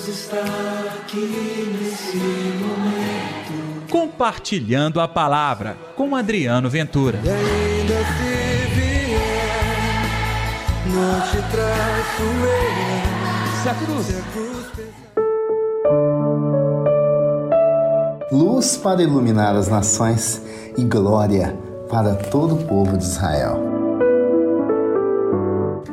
Deus está aqui nesse momento. Compartilhando a palavra com Adriano Ventura. E ainda se vier, não te traço eu. Se a cruz. Se a cruz pesar. luz para iluminar as nações e glória para todo o povo de Israel.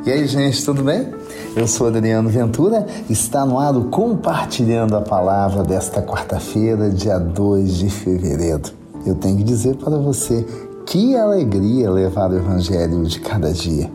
E aí, gente, tudo bem? Eu sou Adriano Ventura, está no ar o Compartilhando a Palavra desta quarta-feira, dia 2 de fevereiro. Eu tenho que dizer para você que alegria levar o Evangelho de cada dia.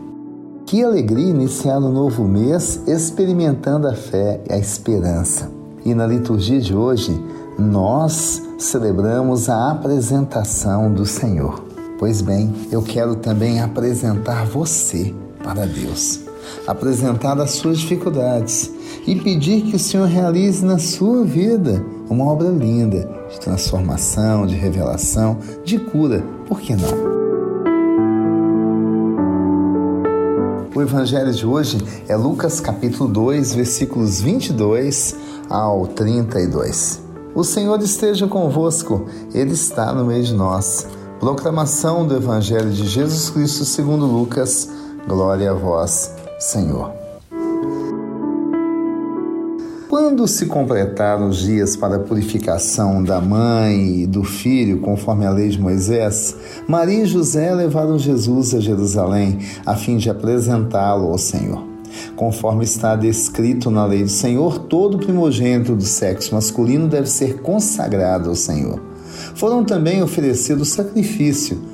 Que alegria iniciar um novo mês experimentando a fé e a esperança. E na liturgia de hoje, nós celebramos a apresentação do Senhor. Pois bem, eu quero também apresentar você para Deus, apresentar as suas dificuldades e pedir que o Senhor realize na sua vida uma obra linda de transformação, de revelação, de cura. Por que não? O evangelho de hoje é Lucas capítulo 2, versículos 22 ao 32. O Senhor esteja convosco, Ele está no meio de nós. Proclamação do Evangelho de Jesus Cristo segundo Lucas. Glória a vós, Senhor. Quando se completaram os dias para a purificação da mãe e do filho, conforme a lei de Moisés, Maria e José levaram Jesus a Jerusalém, a fim de apresentá-lo ao Senhor. Conforme está descrito na lei do Senhor, todo primogênito do sexo masculino deve ser consagrado ao Senhor. Foram também oferecidos sacrifício,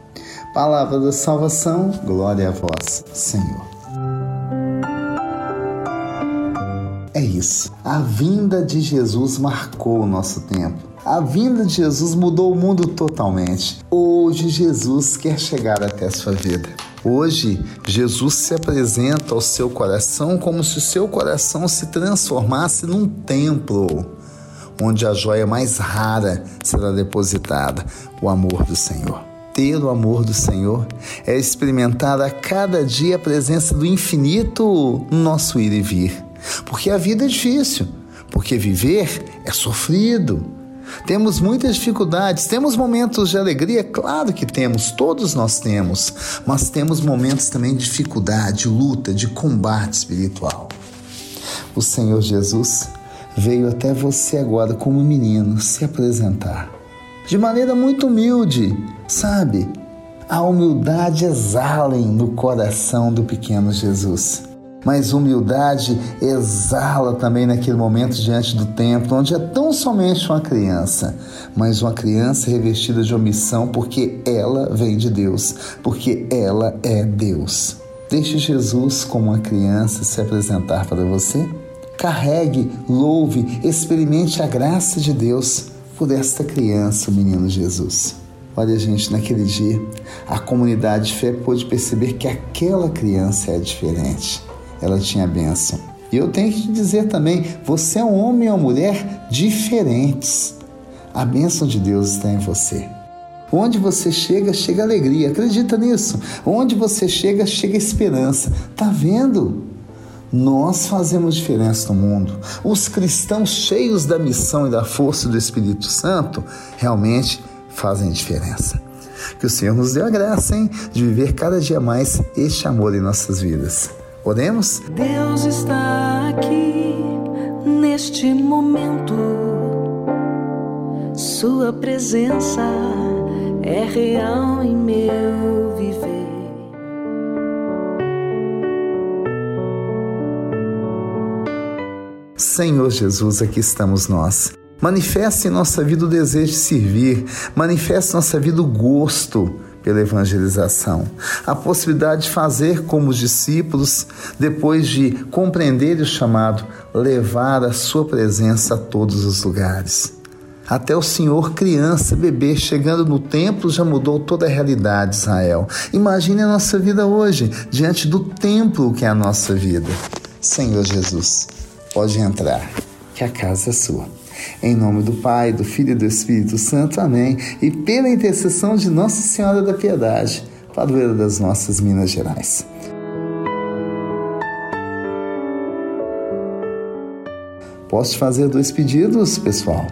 Palavra da salvação, glória a vós, Senhor. É isso. A vinda de Jesus marcou o nosso tempo. A vinda de Jesus mudou o mundo totalmente. Hoje Jesus quer chegar até a sua vida. Hoje Jesus se apresenta ao seu coração como se o seu coração se transformasse num templo onde a joia mais rara será depositada, o amor do Senhor ter o amor do Senhor é experimentar a cada dia a presença do infinito no nosso ir e vir. Porque a vida é difícil, porque viver é sofrido. Temos muitas dificuldades, temos momentos de alegria, claro que temos, todos nós temos, mas temos momentos também de dificuldade, luta, de combate espiritual. O Senhor Jesus veio até você agora como menino se apresentar de maneira muito humilde, sabe? A humildade exala no coração do pequeno Jesus. Mas humildade exala também naquele momento diante do templo, onde é tão somente uma criança, mas uma criança revestida de omissão, porque ela vem de Deus, porque ela é Deus. Deixe Jesus como uma criança se apresentar para você. Carregue, louve, experimente a graça de Deus por esta criança, o menino Jesus. Olha, gente, naquele dia, a comunidade de fé pôde perceber que aquela criança é diferente. Ela tinha bênção. E eu tenho que te dizer também: você é um homem ou uma mulher diferentes. A bênção de Deus está em você. Onde você chega, chega alegria. Acredita nisso. Onde você chega, chega esperança. Tá vendo? Nós fazemos diferença no mundo. Os cristãos cheios da missão e da força do Espírito Santo realmente fazem diferença. Que o Senhor nos dê a graça, hein, de viver cada dia mais este amor em nossas vidas. Oremos? Deus está aqui neste momento. Sua presença é real em meu viver. Senhor Jesus, aqui estamos nós. Manifeste em nossa vida o desejo de servir, manifeste em nossa vida o gosto pela evangelização. A possibilidade de fazer como os discípulos, depois de compreender o chamado, levar a sua presença a todos os lugares. Até o Senhor, criança, bebê, chegando no templo, já mudou toda a realidade de Israel. Imagine a nossa vida hoje, diante do templo que é a nossa vida. Senhor Jesus, pode entrar, que a casa é sua. Em nome do Pai, do Filho e do Espírito Santo. Amém. E pela intercessão de Nossa Senhora da Piedade, padroeira das nossas Minas Gerais. Posso fazer dois pedidos, pessoal?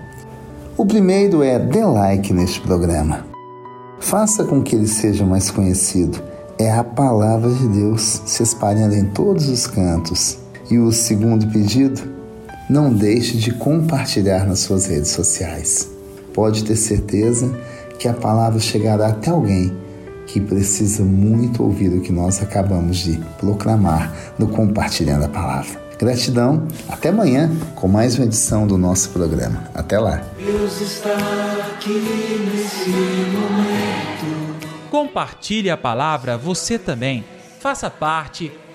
O primeiro é dê like neste programa. Faça com que ele seja mais conhecido. É a palavra de Deus se espalhando em todos os cantos. E o segundo pedido, não deixe de compartilhar nas suas redes sociais. Pode ter certeza que a palavra chegará até alguém que precisa muito ouvir o que nós acabamos de proclamar no Compartilhando a Palavra. Gratidão. Até amanhã com mais uma edição do nosso programa. Até lá. Deus está aqui nesse momento. Compartilhe a palavra você também. Faça parte